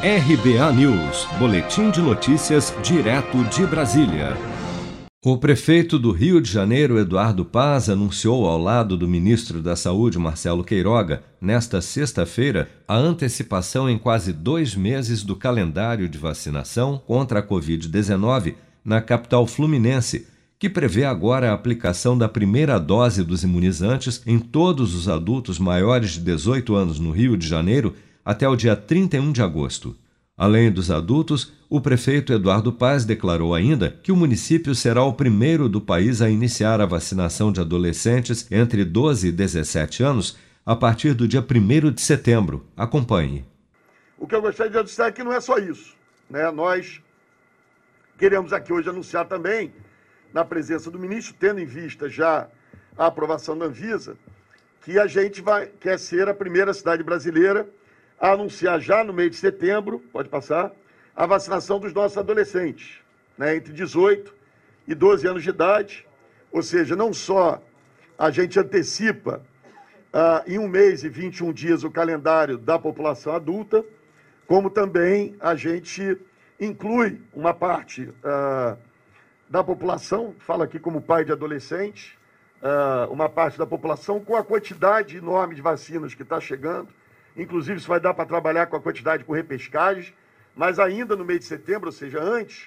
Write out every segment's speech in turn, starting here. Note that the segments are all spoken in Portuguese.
RBA News, Boletim de Notícias, direto de Brasília. O prefeito do Rio de Janeiro, Eduardo Paz, anunciou ao lado do ministro da Saúde, Marcelo Queiroga, nesta sexta-feira, a antecipação em quase dois meses do calendário de vacinação contra a Covid-19 na capital fluminense, que prevê agora a aplicação da primeira dose dos imunizantes em todos os adultos maiores de 18 anos no Rio de Janeiro até o dia 31 de agosto. Além dos adultos, o prefeito Eduardo Paz declarou ainda que o município será o primeiro do país a iniciar a vacinação de adolescentes entre 12 e 17 anos a partir do dia 1 de setembro. Acompanhe. O que eu gostaria de dizer é que não é só isso. Né? Nós queremos aqui hoje anunciar também, na presença do ministro, tendo em vista já a aprovação da Anvisa, que a gente vai, quer ser a primeira cidade brasileira a anunciar já no mês de setembro, pode passar, a vacinação dos nossos adolescentes, né, entre 18 e 12 anos de idade. Ou seja, não só a gente antecipa ah, em um mês e 21 dias o calendário da população adulta, como também a gente inclui uma parte ah, da população, fala aqui como pai de adolescente, ah, uma parte da população com a quantidade enorme de vacinas que está chegando Inclusive, isso vai dar para trabalhar com a quantidade por repescagens, mas ainda no mês de setembro, ou seja, antes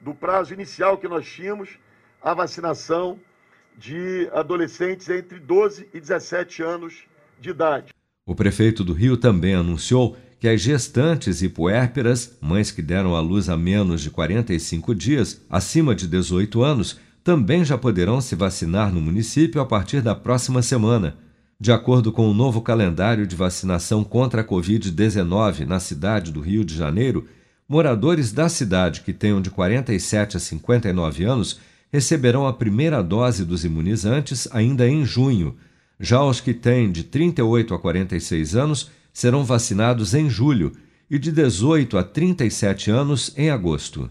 do prazo inicial que nós tínhamos, a vacinação de adolescentes entre 12 e 17 anos de idade. O prefeito do Rio também anunciou que as gestantes e puérperas, mães que deram à luz a menos de 45 dias, acima de 18 anos, também já poderão se vacinar no município a partir da próxima semana. De acordo com o novo calendário de vacinação contra a Covid-19 na cidade do Rio de Janeiro, moradores da cidade que tenham de 47 a 59 anos receberão a primeira dose dos imunizantes ainda em junho. Já os que têm de 38 a 46 anos serão vacinados em julho e de 18 a 37 anos em agosto.